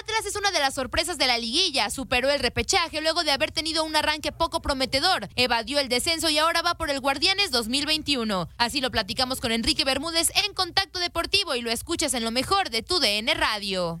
Atlas es una de las sorpresas de la liguilla. Superó el repechaje luego de haber tenido un arranque poco prometedor. Evadió el descenso y ahora va por el Guardianes 2021. Así lo platicamos con Enrique Bermúdez en Contacto Deportivo y lo escuchas en lo mejor de tu DN Radio.